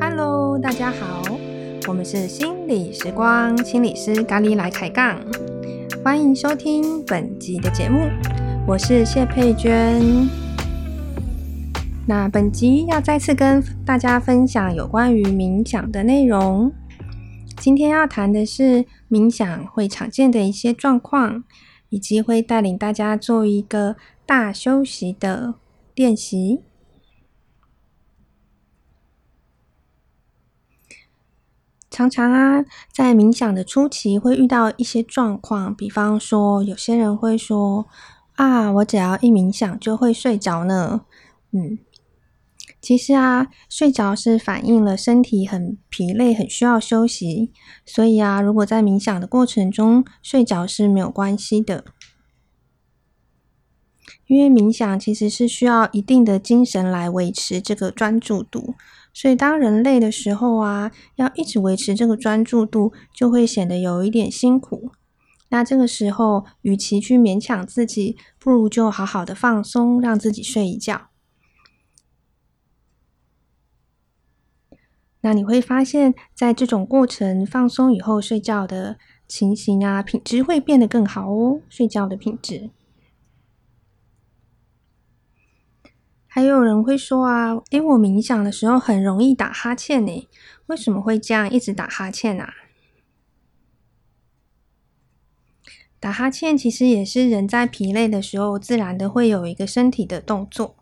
Hello，大家好，我们是心理时光，心理师咖喱来开杠，欢迎收听本集的节目，我是谢佩娟。那本集要再次跟大家分享有关于冥想的内容。今天要谈的是冥想会常见的一些状况，以及会带领大家做一个大休息的练习。常常啊，在冥想的初期会遇到一些状况，比方说，有些人会说：“啊，我只要一冥想就会睡着呢。”嗯。其实啊，睡着是反映了身体很疲累，很需要休息。所以啊，如果在冥想的过程中睡着是没有关系的，因为冥想其实是需要一定的精神来维持这个专注度。所以当人累的时候啊，要一直维持这个专注度，就会显得有一点辛苦。那这个时候，与其去勉强自己，不如就好好的放松，让自己睡一觉。那你会发现，在这种过程放松以后睡觉的情形啊，品质会变得更好哦。睡觉的品质。还有人会说啊，诶，我冥想的时候很容易打哈欠呢，为什么会这样一直打哈欠啊？打哈欠其实也是人在疲累的时候自然的会有一个身体的动作。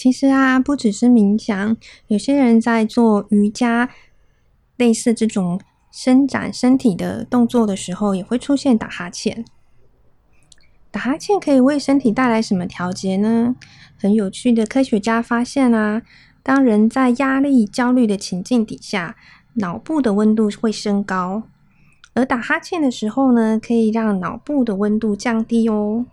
其实啊，不只是冥想，有些人在做瑜伽，类似这种伸展身体的动作的时候，也会出现打哈欠。打哈欠可以为身体带来什么调节呢？很有趣的科学家发现啊，当人在压力、焦虑的情境底下，脑部的温度会升高，而打哈欠的时候呢，可以让脑部的温度降低哦。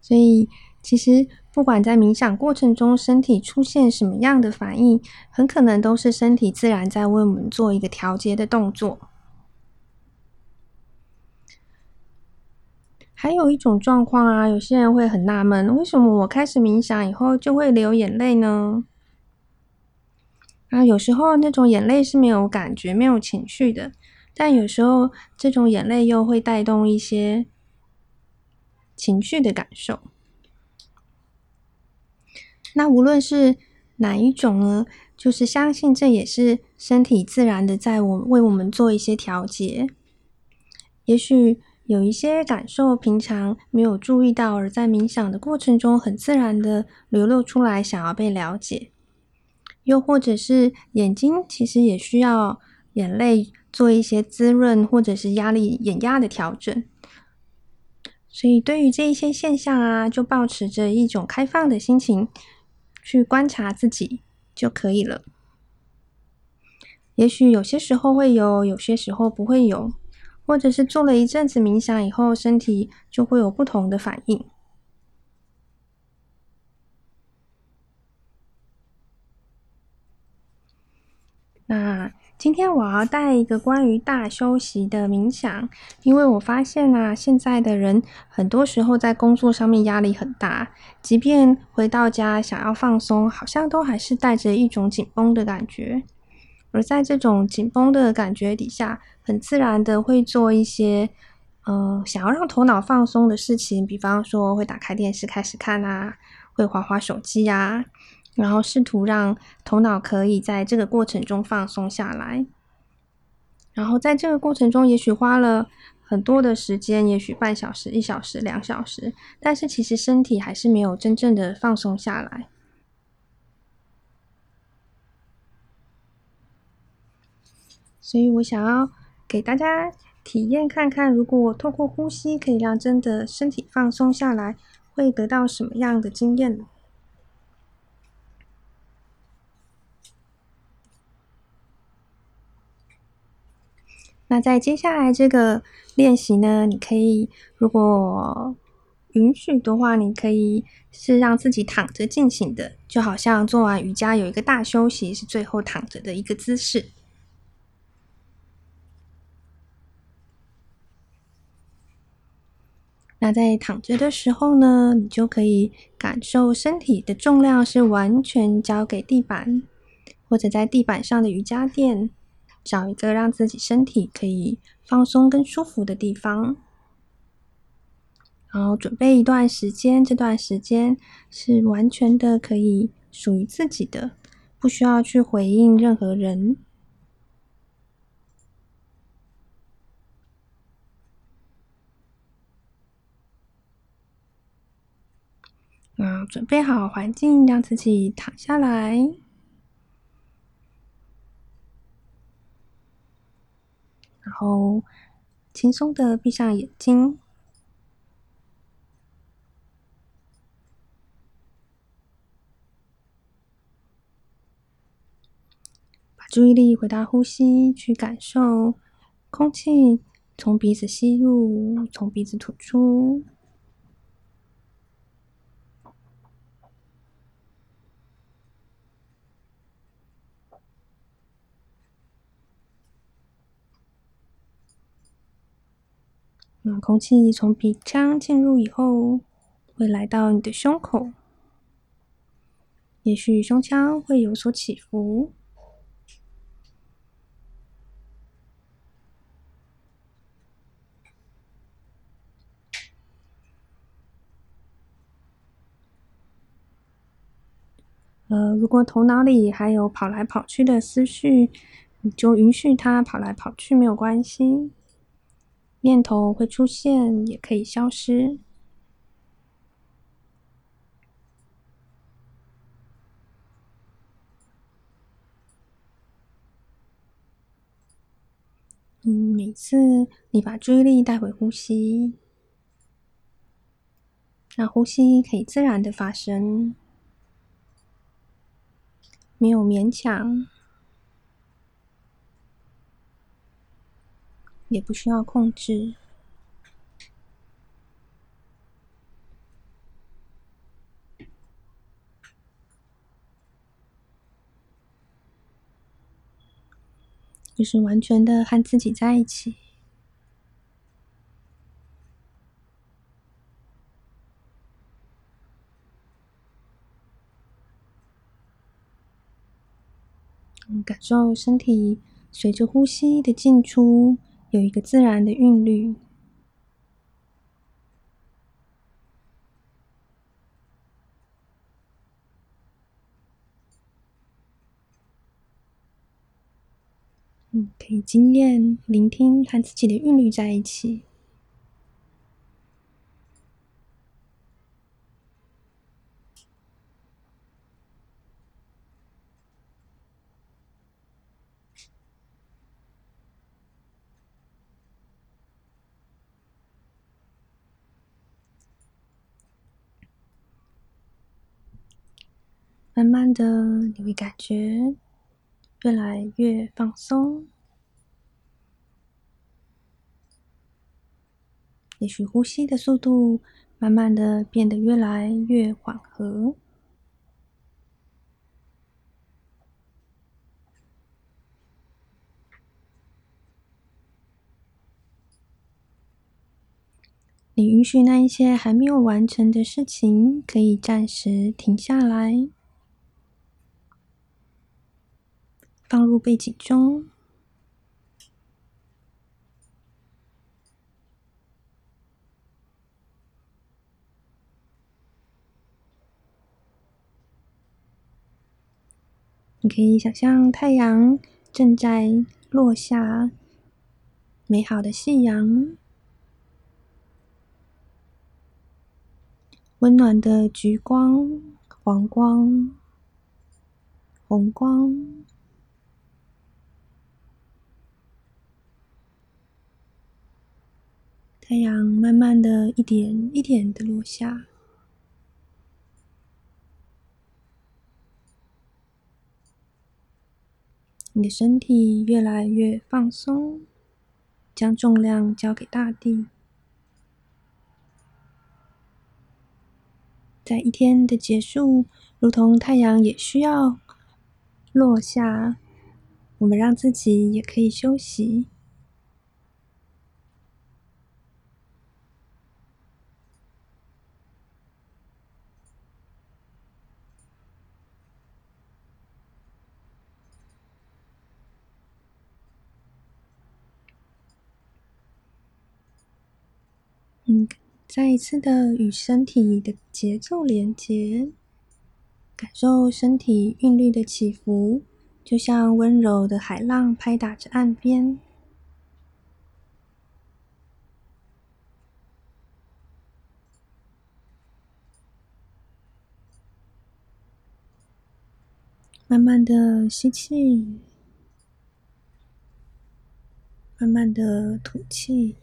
所以。其实，不管在冥想过程中，身体出现什么样的反应，很可能都是身体自然在为我们做一个调节的动作。还有一种状况啊，有些人会很纳闷，为什么我开始冥想以后就会流眼泪呢？啊，有时候那种眼泪是没有感觉、没有情绪的，但有时候这种眼泪又会带动一些情绪的感受。那无论是哪一种呢，就是相信这也是身体自然的在我为我们做一些调节。也许有一些感受平常没有注意到，而在冥想的过程中很自然的流露出来，想要被了解。又或者是眼睛其实也需要眼泪做一些滋润，或者是压力眼压的调整。所以对于这一些现象啊，就保持着一种开放的心情。去观察自己就可以了。也许有些时候会有，有些时候不会有，或者是做了一阵子冥想以后，身体就会有不同的反应。那。今天我要带一个关于大休息的冥想，因为我发现啊，现在的人很多时候在工作上面压力很大，即便回到家想要放松，好像都还是带着一种紧绷的感觉。而在这种紧绷的感觉底下，很自然的会做一些，嗯、想要让头脑放松的事情，比方说会打开电视开始看啊，会滑滑手机啊。然后试图让头脑可以在这个过程中放松下来，然后在这个过程中，也许花了很多的时间，也许半小时、一小时、两小时，但是其实身体还是没有真正的放松下来。所以我想要给大家体验看看，如果我透过呼吸可以让真的身体放松下来，会得到什么样的经验？那在接下来这个练习呢你可以如果允许的话你可以是让自己躺着进行的就好像做完瑜伽有一个大休息是最后躺着的一个姿势。那在躺着的时候呢你就可以感受身体的重量是完全交给地板或者在地板上的瑜伽垫。找一个让自己身体可以放松跟舒服的地方，然后准备一段时间，这段时间是完全的可以属于自己的，不需要去回应任何人。嗯，准备好环境，让自己躺下来，然后轻松的闭上眼睛，把注意力回到呼吸，去感受空气从鼻子吸入，从鼻子吐出。空气从鼻腔进入以后，会来到你的胸口，也许胸腔会有所起伏。呃，如果头脑里还有跑来跑去的思绪，你就允许它跑来跑去，没有关系。念头会出现，也可以消失。嗯，每次你把注意力带回呼吸，让呼吸可以自然的发生，没有勉强。也不需要控制，就是完全的和自己在一起。感受身体随着呼吸的进出。有一个自然的韵律，嗯，可以经验、聆听和自己的韵律在一起。慢慢的，你会感觉越来越放松。也许呼吸的速度慢慢的变得越来越缓和。你允许那一些还没有完成的事情，可以暂时停下来。放入背景中，你可以想象太阳正在落下，美好的夕阳，温暖的橘光、黄光、红光。太阳慢慢的一点一点的落下，你的身体越来越放松，将重量交给大地。在一天的结束，如同太阳也需要落下，我们让自己也可以休息。嗯，再一次的与身体的节奏连接，感受身体韵律的起伏，就像温柔的海浪拍打着岸边。慢慢的吸气，慢慢的吐气。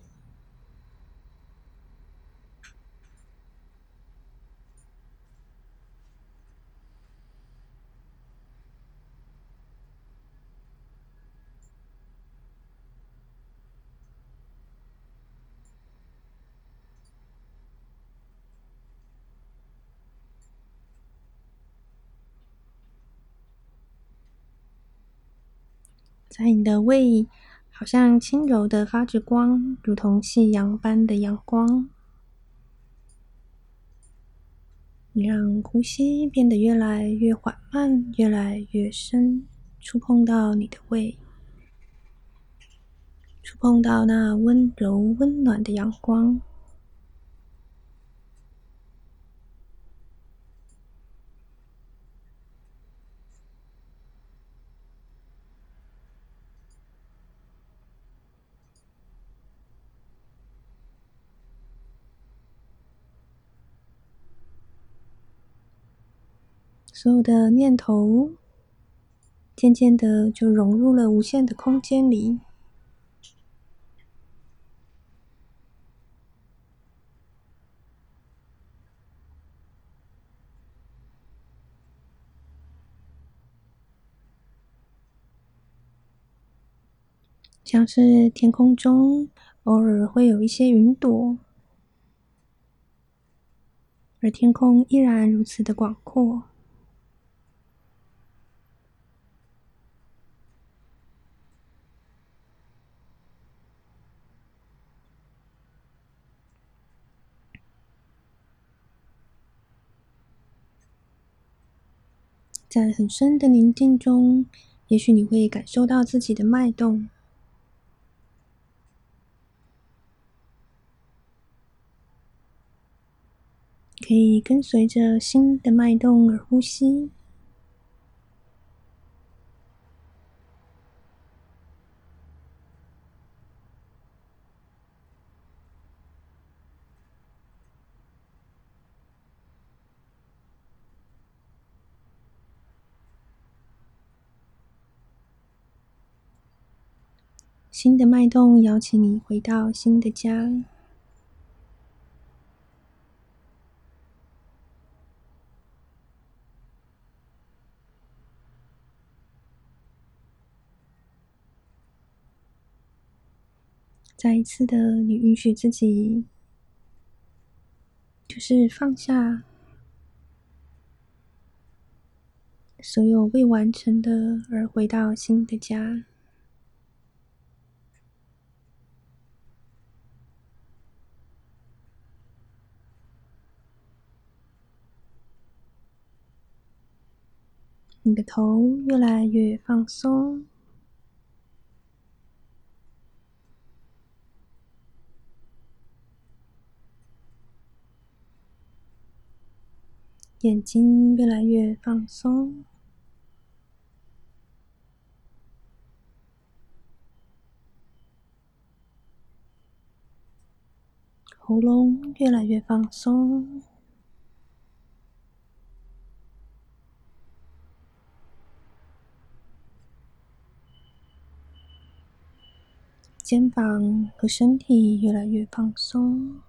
在你的胃，好像轻柔的发着光，如同夕阳般的阳光。你让呼吸变得越来越缓慢，越来越深，触碰到你的胃，触碰到那温柔温暖的阳光。所有的念头，渐渐的就融入了无限的空间里，像是天空中偶尔会有一些云朵，而天空依然如此的广阔。在很深的宁静中，也许你会感受到自己的脉动，可以跟随着心的脉动而呼吸。新的脉动邀请你回到新的家，再一次的，你允许自己，就是放下所有未完成的，而回到新的家。你的头越来越放松，眼睛越来越放松，喉咙越来越放松。肩膀和身体越来越放松，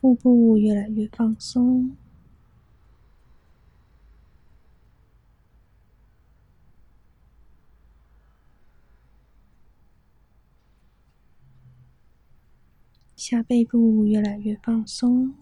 腹部越来越放松，下背部越来越放松。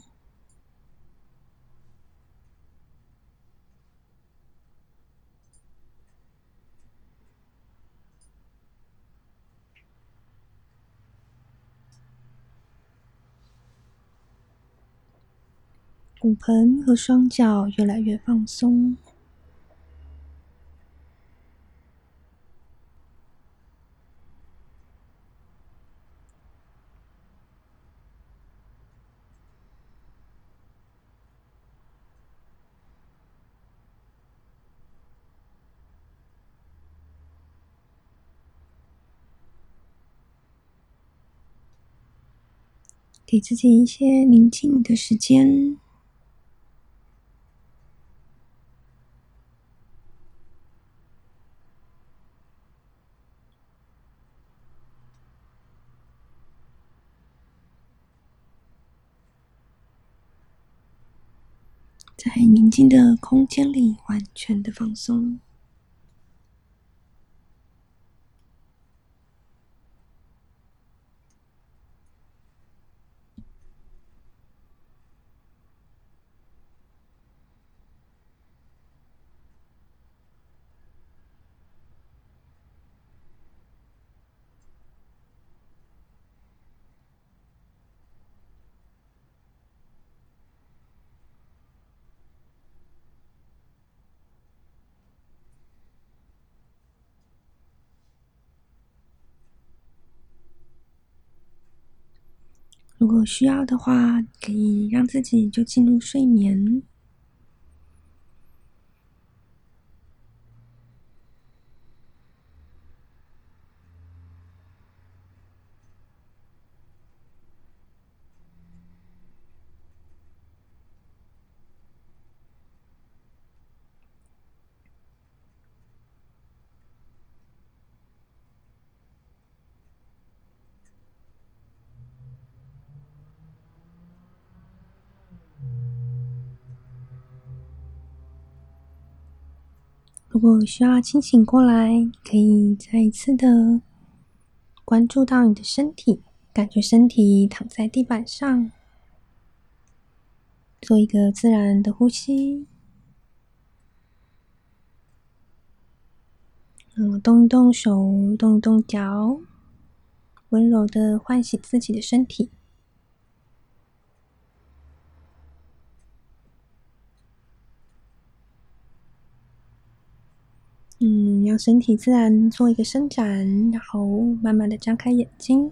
骨盆和双脚越来越放松。给自己一些宁静的时间。静的空间里，完全的放松。如果需要的话，可以让自己就进入睡眠。果需要清醒过来，可以再一次的关注到你的身体，感觉身体躺在地板上，做一个自然的呼吸，嗯，动动手，动动脚，温柔的唤醒自己的身体。嗯，让身体自然做一个伸展，然后慢慢的张开眼睛。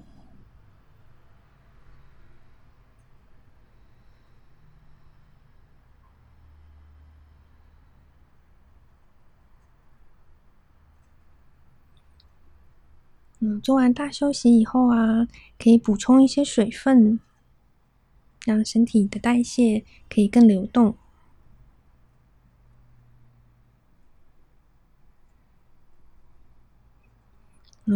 嗯，做完大休息以后啊，可以补充一些水分，让身体的代谢可以更流动。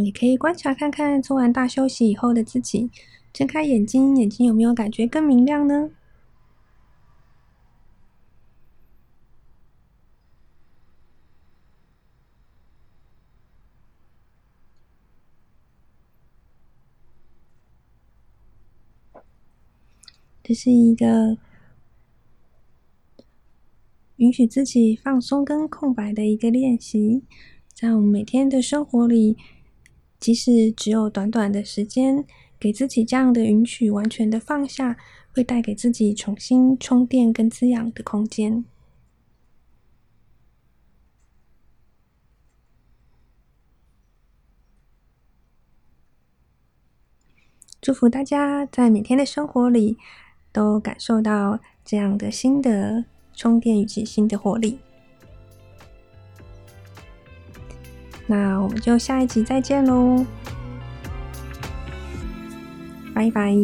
也可以观察看看，做完大休息以后的自己，睁开眼睛，眼睛有没有感觉更明亮呢？这是一个允许自己放松跟空白的一个练习，在我们每天的生活里。即使只有短短的时间，给自己这样的允许，完全的放下，会带给自己重新充电跟滋养的空间。祝福大家在每天的生活里都感受到这样的新的充电以及新的活力。那我们就下一集再见喽，拜拜。